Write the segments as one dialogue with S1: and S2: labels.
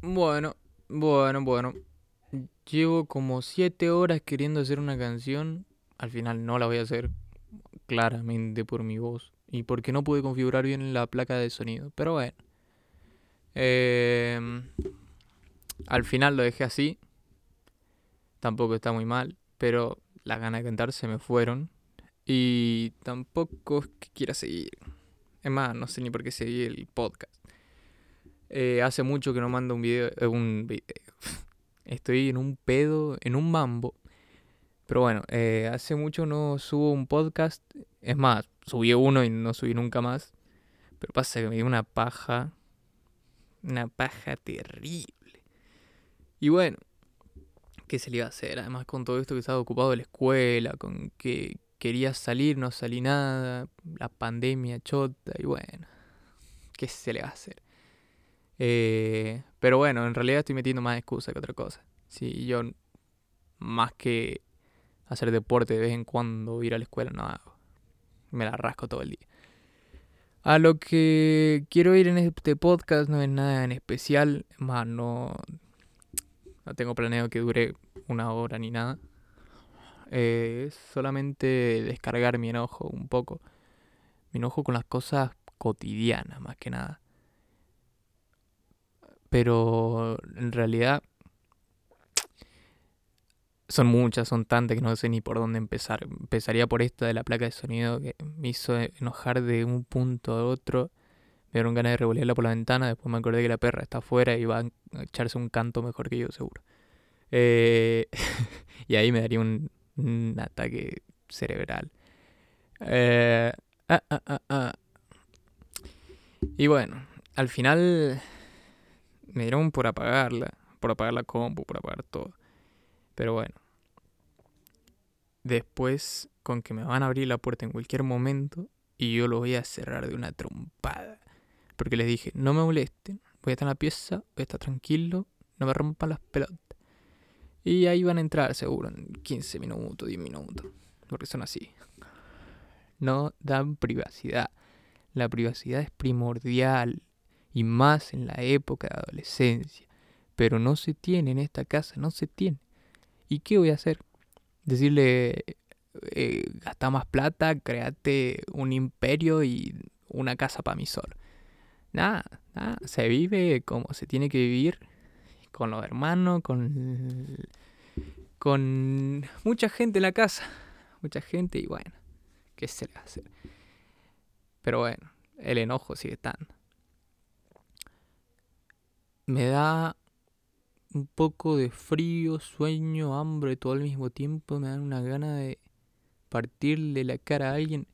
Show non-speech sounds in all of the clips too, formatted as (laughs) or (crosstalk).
S1: Bueno, bueno, bueno. Llevo como 7 horas queriendo hacer una canción. Al final no la voy a hacer claramente por mi voz. Y porque no pude configurar bien la placa de sonido. Pero bueno. Em, al final lo dejé así. Tampoco está muy mal. Pero las ganas de cantar se me fueron. Y tampoco es que quiera seguir. Es más, no sé ni por qué seguí el podcast. Eh, hace mucho que no mando un video, eh, un video. (laughs) Estoy en un pedo, en un mambo. Pero bueno, eh, hace mucho no subo un podcast. Es más, subí uno y no subí nunca más. Pero pasa que me dio una paja. Una paja terrible. Y bueno, ¿qué se le iba a hacer? Además con todo esto que estaba ocupado de la escuela, con que quería salir, no salí nada, la pandemia chota y bueno, ¿qué se le va a hacer? Eh, pero bueno, en realidad estoy metiendo más excusa que otra cosa. Si yo más que hacer deporte de vez en cuando, ir a la escuela, no hago. Me la rasco todo el día. A lo que quiero ir en este podcast no es nada en especial. Más no, no tengo planeado que dure una hora ni nada. Eh, es solamente descargar mi enojo un poco. Mi enojo con las cosas cotidianas, más que nada. Pero en realidad son muchas, son tantas que no sé ni por dónde empezar. Empezaría por esta de la placa de sonido que me hizo enojar de un punto a otro. Me dieron ganas de revolearla por la ventana. Después me acordé que la perra está afuera y va a echarse un canto mejor que yo, seguro. Eh, (laughs) y ahí me daría un, ataque cerebral. Eh, ah, ah, ah, ah. Y bueno, al final me dieron por apagarla, por apagar la compu, por apagar todo. Pero bueno. Después, con que me van a abrir la puerta en cualquier momento y yo lo voy a cerrar de una trompada. Porque les dije, no me molesten, voy a estar en la pieza, voy a estar tranquilo, no me rompan las pelotas. Y ahí van a entrar seguro en 15 minutos, 10 minutos. Porque son así. No dan privacidad. La privacidad es primordial. Y más en la época de adolescencia. Pero no se tiene en esta casa, no se tiene. ¿Y qué voy a hacer? Decirle, eh, gasta más plata, créate un imperio y una casa para mí solo. Nada, nada, se vive como se tiene que vivir con los hermanos, con, con mucha gente en la casa. Mucha gente y bueno, ¿qué se le va a hacer? Pero bueno, el enojo sigue estando. Me da un poco de frío, sueño, hambre todo al mismo tiempo. Me dan una gana de partirle la cara a alguien.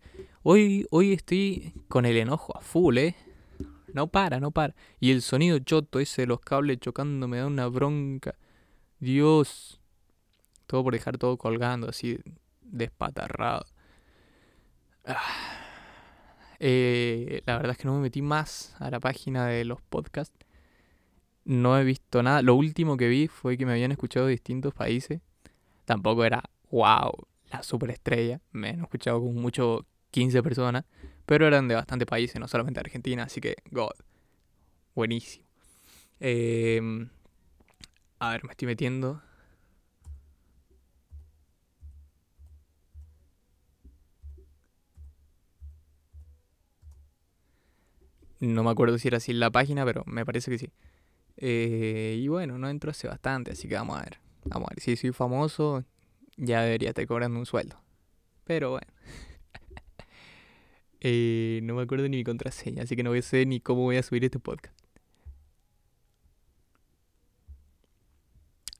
S1: Hoy, hoy estoy con el enojo a full, ¿eh? No para, no para. Y el sonido choto ese de los cables chocando me da una bronca. Dios. Todo por dejar todo colgando así despatarrado. Ah. Eh, la verdad es que no me metí más a la página de los podcasts. No he visto nada. Lo último que vi fue que me habían escuchado distintos países. Tampoco era, wow, la superestrella. Me han escuchado con mucho 15 personas. Pero eran de bastantes países, no solamente Argentina, así que God. Buenísimo. Em, a ver, me estoy metiendo. No me acuerdo si era así la página, pero me parece que sí. Eh, y bueno, no entro hace bastante, así que vamos a ver. Vamos a ver, si soy famoso, ya debería estar cobrando un sueldo. Pero bueno. (laughs) Eh, no me acuerdo ni mi contraseña, así que no sé ni cómo voy a subir este podcast.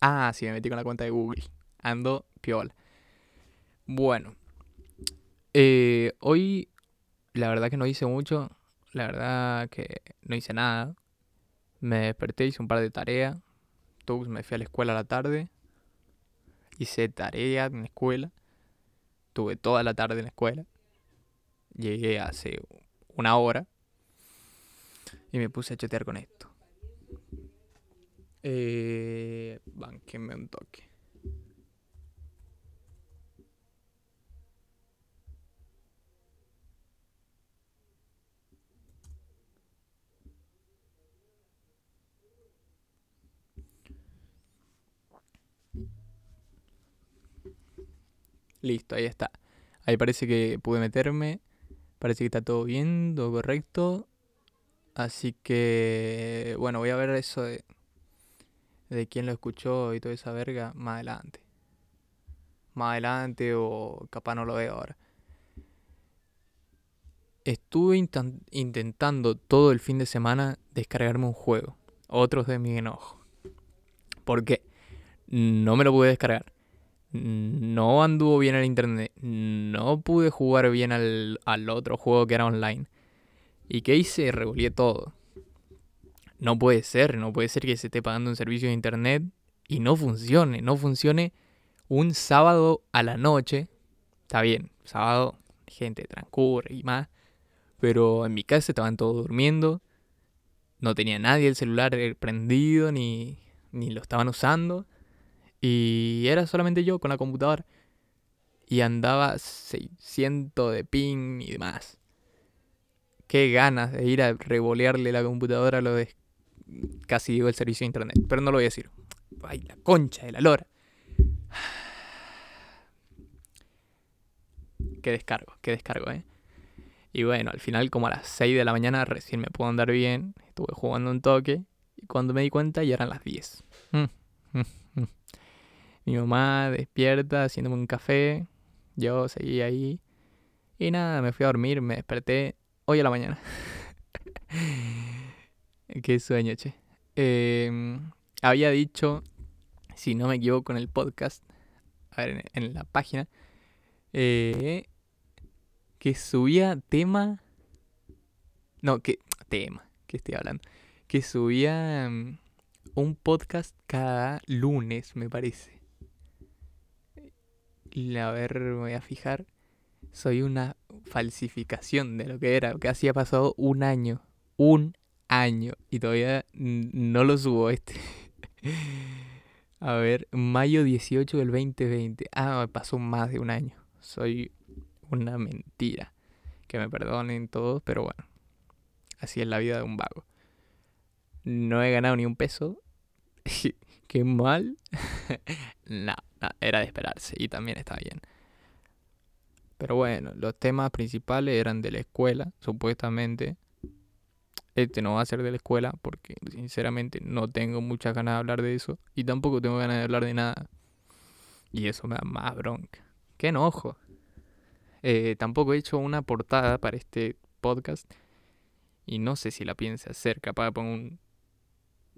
S1: Ah, sí, me metí con la cuenta de Google. Ando piola. Bueno. Eh, hoy, la verdad que no hice mucho. La verdad que no hice nada. Me desperté, hice un par de tareas. me fui a la escuela a la tarde. Hice tarea en la escuela. Tuve toda la tarde en la escuela. Llegué hace una hora y me puse a chatear con esto. Eh, banquenme un toque. Listo, ahí está. Ahí parece que pude meterme. Parece que está todo bien, todo correcto. Así que, bueno, voy a ver eso de, de quién lo escuchó y toda esa verga más adelante. Más adelante o capaz no lo veo ahora. Estuve intentando todo el fin de semana descargarme un juego. Otros de mi enojo. ¿Por qué? No me lo pude descargar. No anduvo bien el internet. No pude jugar bien al, al otro juego que era online. ¿Y qué hice? Revolví todo. No puede ser, no puede ser que se esté pagando un servicio de internet y no funcione. No funcione un sábado a la noche. Está bien, sábado, gente transcurre y más. Pero en mi casa estaban todos durmiendo. No tenía nadie el celular prendido ni, ni lo estaban usando. Y era solamente yo con la computadora. Y andaba 600 de ping y demás. Qué ganas de ir a revolearle la computadora a lo de casi digo el servicio de internet. Pero no lo voy a decir. Ay, la concha de la lora. (sighs) Qué descargo, qué descargo, eh. Y bueno, al final como a las 6 de la mañana recién me puedo andar bien. Estuve jugando un toque. Y cuando me di cuenta ya eran las 10. Mm, mm, mm. Mi mamá despierta haciéndome un café. Yo seguí ahí. Y nada, me fui a dormir, me desperté hoy a la mañana. (laughs) Qué sueño, che. Em, había dicho, si no me equivoco en el podcast, a ver, en, la página, eh, que subía tema. No, que. Tema, que estoy hablando. Que subía mm, un podcast cada lunes, me parece. A ver, me voy a fijar. Soy una falsificación de lo que era. Así ha pasado un año. Un año. Y todavía no lo subo este. (laughs) a ver, mayo 18 del 2020. Ah, pasó más de un año. Soy una mentira. Que me perdonen todos, pero bueno. Así es la vida de un vago. No he ganado ni un peso. (laughs) Qué mal. (laughs) no, era de esperarse y también está bien. Pero bueno, los temas principales eran de la escuela, supuestamente. Este no va a ser de la escuela porque sinceramente no tengo muchas ganas de hablar de eso y tampoco tengo ganas de hablar de nada. Y eso me da más bronca. Qué enojo. Eh, tampoco he hecho una portada para este podcast. Y no sé si la piense hacer. Capaz poner un,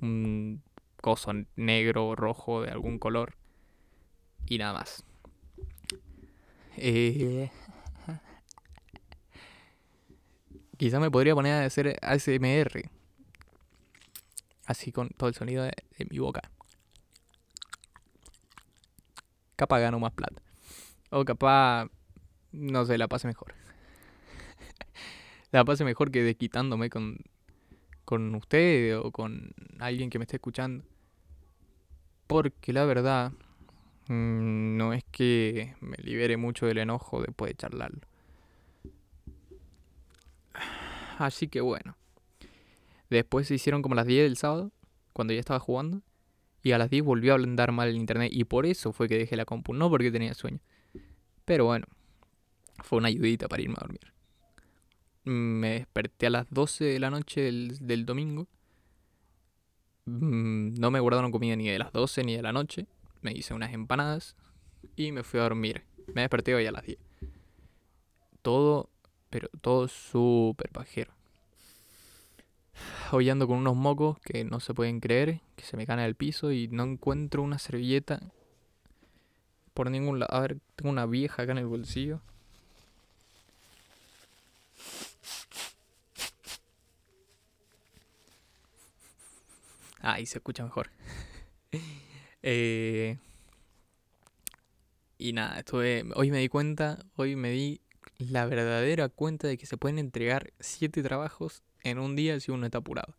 S1: un coso negro o rojo de algún color. Y nada más. Eh, (laughs) quizá me podría poner a hacer ASMR. Así con todo el sonido de, de mi boca. Capaz gano más plata. O capaz no sé, la pase mejor. (laughs) la pase mejor que desquitándome con, con usted o con alguien que me esté escuchando. Porque la verdad, mm, no es que me libere mucho del enojo después de charlarlo. Así que bueno. Después se hicieron como las 10 del sábado, cuando ya estaba jugando. Y a las 10 volvió a andar mal el internet. Y por eso fue que dejé la compu, no porque tenía sueño. Pero bueno, fue una ayudita para irme a dormir. Me desperté a las 12 de la noche del, domingo. Mm, no me guardaron comida ni de las 12 ni de la noche. Me hice unas empanadas y me fui a dormir. Me desperté hoy a las 10. Todo, pero todo súper pajero. Hoy ando con unos mocos que no se pueden creer, que se me caen al piso y no encuentro una servilleta por ningún lado. A ver, tengo una vieja acá en el bolsillo. Ahí se escucha mejor. (laughs) Eh, y nada, estuve. Hoy me di cuenta, hoy me di la verdadera cuenta de que se pueden entregar siete trabajos en un día si uno está apurado.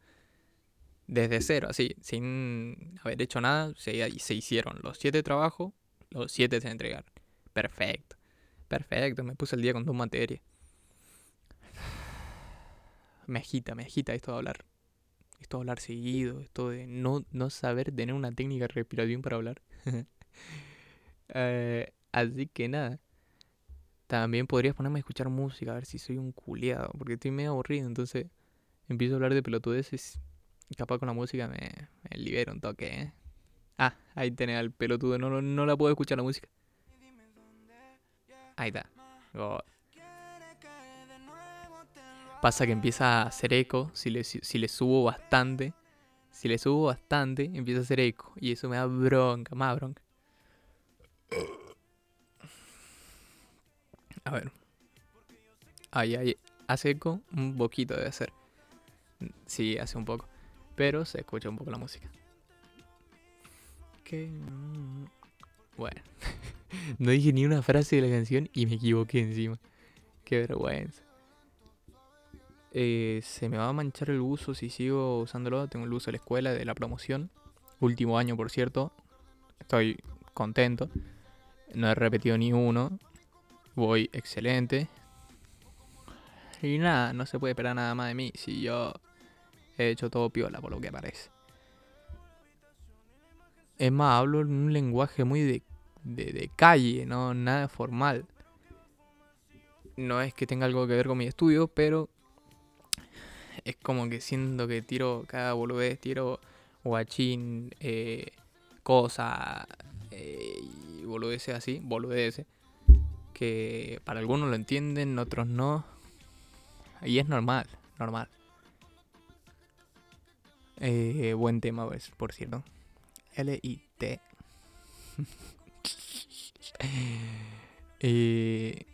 S1: Desde cero, así, sin haber hecho nada, se, se hicieron los siete trabajos, los siete se entregaron. Perfecto, perfecto, me puse el día con dos materias. (sighs) Me agita, me agita esto de hablar esto de hablar seguido, esto de no, no saber tener una técnica de respiración para hablar. (laughs) Eh, así que nada, también podrías ponerme a escuchar música, a ver si soy un culiado, porque estoy medio aburrido, entonces empiezo a hablar de pelotudeces y capaz con la música me, me libero un toque, ¿eh? Ah, ahí tenés al pelotudo, no, no, no la puedo escuchar la música. Ahí está. God. Pasa que empieza a hacer eco, si le, si le subo bastante, si le subo bastante, empieza a hacer eco. Y eso me da bronca, más bronca. A ver. Ahí, ahí. Hace eco un poquito debe hacer. Sí, hace un poco. Pero se escucha un poco la música. Que... Bueno. (laughs) no dije ni una frase de la canción y me equivoqué encima. Qué vergüenza. Eh, se me va a manchar el buzo si sigo usándolo. Tengo el uso de la escuela, de la promoción. Último año, por cierto. Estoy contento. No he repetido ni uno. Voy excelente. Y nada, no se puede esperar nada más de mí si yo he hecho todo piola, por lo que parece. Es más, hablo en un lenguaje muy de, de, de calle, no nada formal. No es que tenga algo que ver con mi estudio, pero es como que siento que tiro cada boludez, tiro guachín, eh, cosa, eh, y boludeces así, boludeces, que para algunos lo entienden, otros no, y es normal, normal. Eh, buen tema, pues, por cierto. L-I-T. (laughs) eh,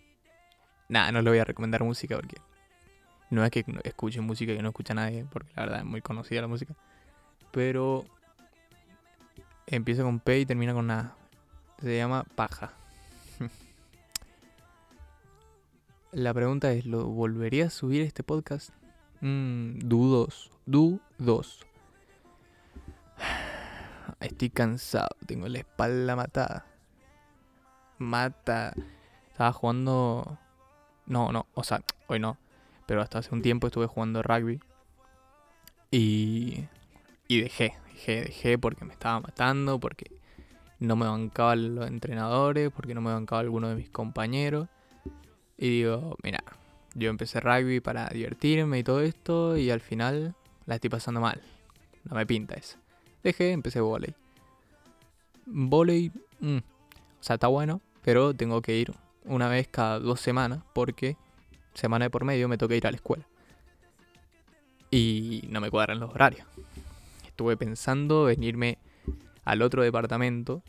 S1: nada, no le voy a recomendar música porque no es que escuche música que no escucha nadie, porque la verdad es muy conocida la música. Pero empieza con P y termina con A. Se llama Paja. (laughs) la pregunta es, ¿lo volvería a subir este podcast? Mm, dudos, dudos. (sighs) Estoy cansado, tengo la espalda matada. Mata. Estaba jugando... No, no, o sea, hoy no pero hasta hace un tiempo estuve jugando rugby y, y dejé, dejé, dejé porque me estaba matando, porque no me bancaban los entrenadores, porque no me bancaba alguno de mis compañeros. Y digo, mira, yo empecé rugby para divertirme y todo esto y al final la estoy pasando mal. No me pinta eso. Dejé, empecé volei. Volei, mm, o sea, está bueno, pero tengo que ir una vez cada dos semanas porque semana de por medio me toca ir a la escuela. Y no me cuadran los horarios. Estuve pensando venirme al otro departamento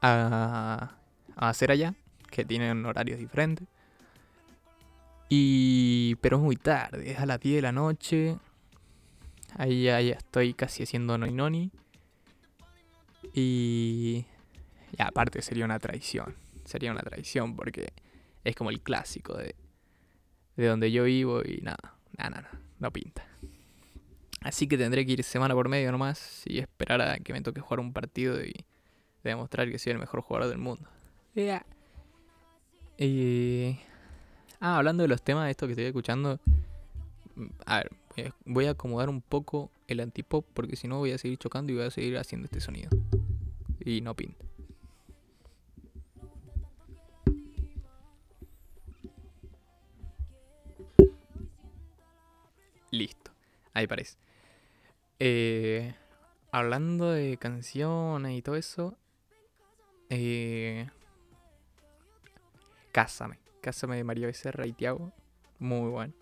S1: a, hacer allá, que tienen horarios diferentes. Y. Pero es muy tarde, es a las 10 de la noche. Ahí ya, estoy casi haciendo noni noni. Y. Y aparte sería una traición. Sería una traición porque es como el clásico de de donde yo vivo y nada, nada, nada, no pinta. Así que tendré que ir semana por medio nomás y esperar a que me toque jugar un partido y demostrar que soy el mejor jugador del mundo. Y... Ah, hablando de los temas de esto que estoy escuchando. A ver, voy a acomodar un poco el antipop porque si no voy a seguir chocando y voy a seguir haciendo este sonido. Y no pinta. Ahí parece. Eh, hablando de canciones y todo eso. Eh, Cásame. Cásame de María Becerra y Tiago. Muy bueno.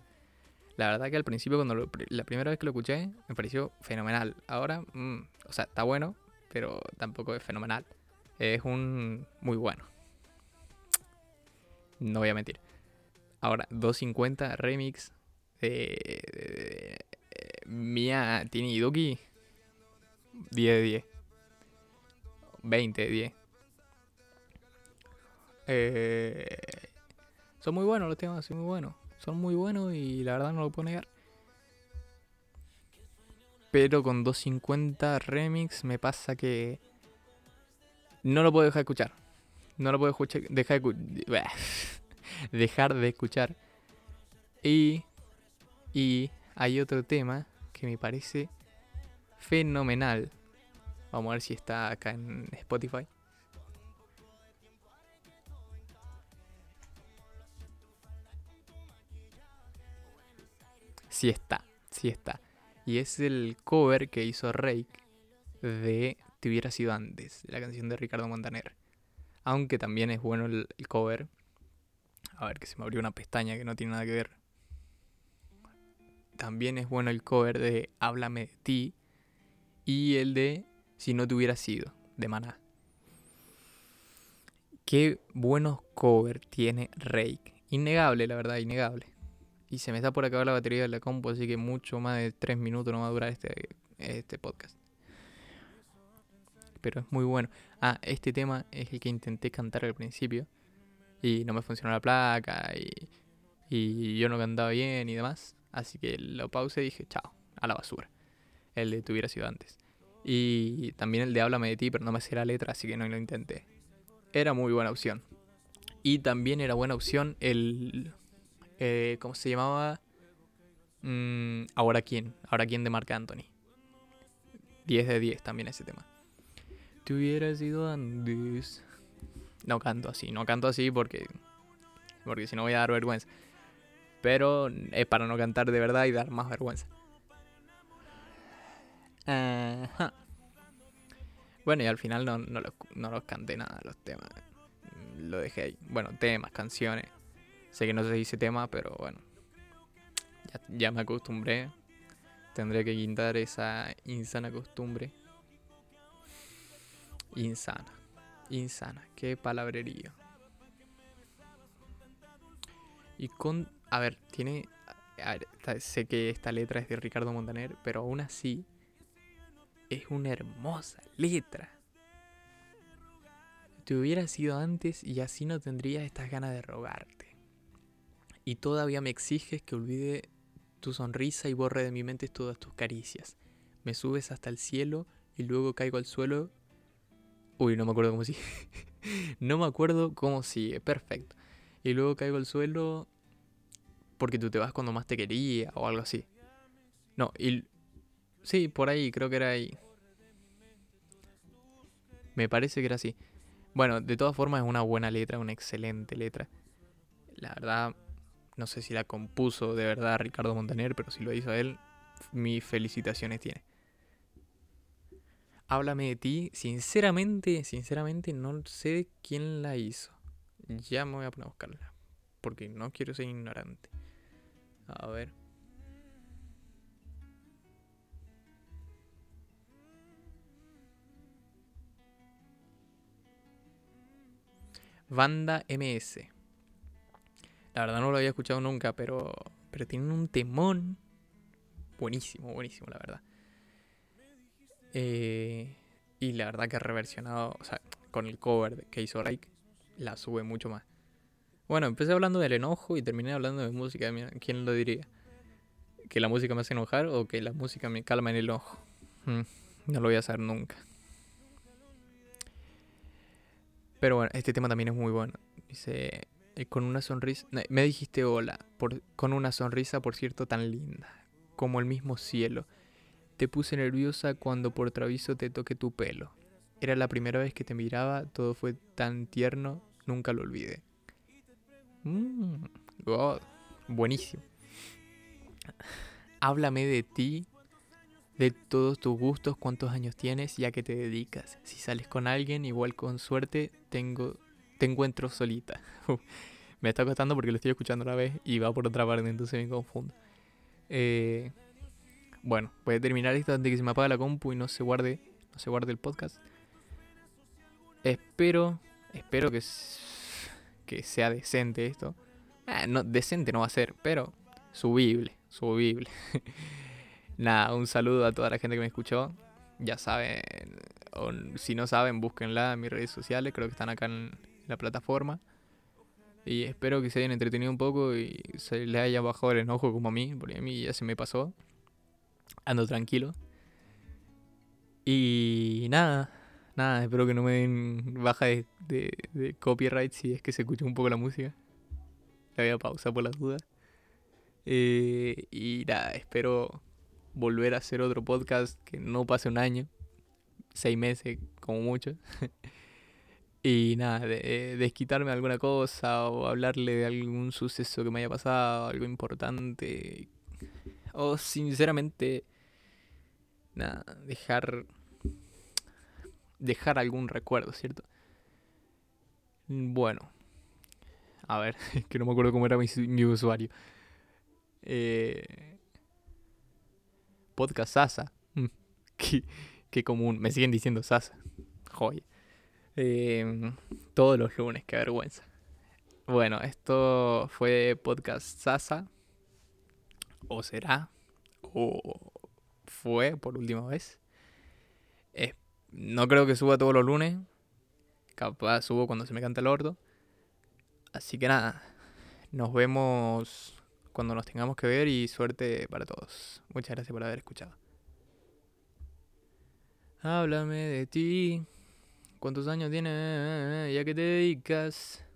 S1: La verdad que al principio, cuando la primera vez que lo escuché, me pareció fenomenal. Ahora, mm, o sea, está bueno, pero tampoco es fenomenal. Es un muy bueno. No voy a mentir. Ahora, 250 remix eh, Mía Tini y Duki 10 de 10 20 de 10 eh, son muy buenos los temas son muy buenos. Son muy buenos y la verdad no lo puedo negar. Pero con 250 remix me pasa que no lo puedo dejar de escuchar. No lo puedo escuchar dejar de, (laughs) dejar de escuchar. Y y hay otro tema que me parece fenomenal. Vamos a ver si está acá en Spotify. Sí está, sí está. Y es el cover que hizo Rake de Te hubiera sido antes, la canción de Ricardo Montaner. Aunque también es bueno el, el cover. A ver, que se me abrió una pestaña que no tiene nada que ver. También es bueno el cover de Háblame de ti y el de Si no te hubiera sido, de Maná. Qué buenos covers tiene Rake. Innegable, la verdad, innegable. Y se me está por acabar la batería de la compu, así que mucho más de 3 minutos no va a durar este, este podcast. Pero es muy bueno. Ah, este tema es el que intenté cantar al principio. Y no me funcionó la placa. Y, y yo no cantaba bien y demás. Así que lo pausé y dije, chao, a la basura. El de tuviera sido antes. Y también el de Háblame de ti, pero no me hacía la letra, así que no lo intenté. Era muy buena opción. Y también era buena opción el... Eh, ¿Cómo se llamaba? Mm, Ahora quién. Ahora quién de Marc Anthony. 10 de 10 también ese tema. Te hubiera sido antes. No canto así, no canto así porque. Porque si no voy a dar vergüenza. Pero es para no cantar de verdad y dar más vergüenza. Bueno, y al final no, no, los, no los canté nada los temas. Lo dejé ahí. Bueno, temas, canciones. Sé que no se dice tema, pero bueno. Ya, ya me acostumbré. Tendré que quitar esa insana costumbre. Insana. Insana. Qué palabrerío. Y con. A ver, tiene. Sé que esta letra es de Ricardo Montaner, pero aún así. Es una hermosa letra. Te hubiera sido antes y así no tendrías estas ganas de rogarte. Y todavía me exiges que olvide tu sonrisa y borre de mi mente todas tus caricias. Me subes hasta el cielo y luego caigo al suelo. Uy, no me acuerdo cómo sigue. (laughs) no me acuerdo cómo sigue. Perfecto. Y luego caigo al suelo porque tú te vas cuando más te quería o algo así. No, y... Sí, por ahí, creo que era ahí. Me parece que era así. Bueno, de todas formas es una buena letra, una excelente letra. La verdad, no sé si la compuso de verdad Ricardo Montaner, pero si lo hizo él, mis felicitaciones tiene. Háblame de ti, sinceramente, sinceramente no sé quién la hizo. Ya me voy a poner a buscarla, porque no quiero ser ignorante. A ver. Banda MS. La verdad no lo había escuchado nunca, pero, pero tienen un temón buenísimo, buenísimo, la verdad. Eh, y la verdad que ha reversionado, o sea, con el cover que hizo Rake, la sube mucho más. Bueno, empecé hablando del enojo y terminé hablando de música. ¿Quién lo diría? ¿Que la música me hace enojar o que la música me calma en el enojo? Mm, no lo voy a hacer nunca. Pero bueno, este tema también es muy bueno. Dice, eh, con una sonrisa... Me dijiste hola, por, con una sonrisa, por cierto, tan linda, como el mismo cielo. Te puse nerviosa cuando por travieso te toqué tu pelo. Era la primera vez que te miraba, todo fue tan tierno, nunca lo olvidé. Mmm, buenísimo. Háblame de ti, de todos tus gustos, cuántos años tienes y a qué te dedicas. Si sales con alguien, igual con suerte, tengo, te encuentro solita. (laughs) me está costando porque lo estoy escuchando una vez y va por otra parte, entonces me confundo. Eh, bueno, voy a terminar esto antes de que se me apague la compu y no se guarde, no se guarde el podcast. Espero, espero que que sea decente esto. Ah, no, decente no va a ser, pero subible, subible. (laughs) Nada, un saludo a toda la gente que me escuchó. Ya saben, o si no saben, búsquenla en mis redes sociales, creo que están acá en la plataforma. Y espero que se hayan entretenido un poco y se les haya bajado el enojo como a mí, porque a mí ya se me pasó. Ando tranquilo. Y nada, Nada, espero que no me den baja de, copyright si es que se escucha un poco la música. La voy a pausar por las dudas. Eh, y nada, espero volver a hacer otro podcast que no pase un año. Seis meses, como mucho. (laughs) y nada, de, desquitarme alguna cosa o hablarle de algún suceso que me haya pasado, algo importante. O sinceramente, nada, dejar, dejar algún recuerdo, ¿cierto? Bueno, a ver, (laughs) que no me acuerdo cómo era mi, usuario. Eh, podcast Sasa. Mm, (laughs) qué, qué, común. Me siguen diciendo Sasa. Joya. Eh, todos los lunes, qué vergüenza. Bueno, esto fue Podcast Sasa. O será. O fue por última vez. No creo que suba todos los lunes. Capaz subo cuando se me canta el orto. Así que nada. Nos vemos cuando nos tengamos que ver y suerte para todos. Muchas gracias por haber escuchado. Háblame de ti. ¿Cuántos años tienes? ¿Ya que te dedicas?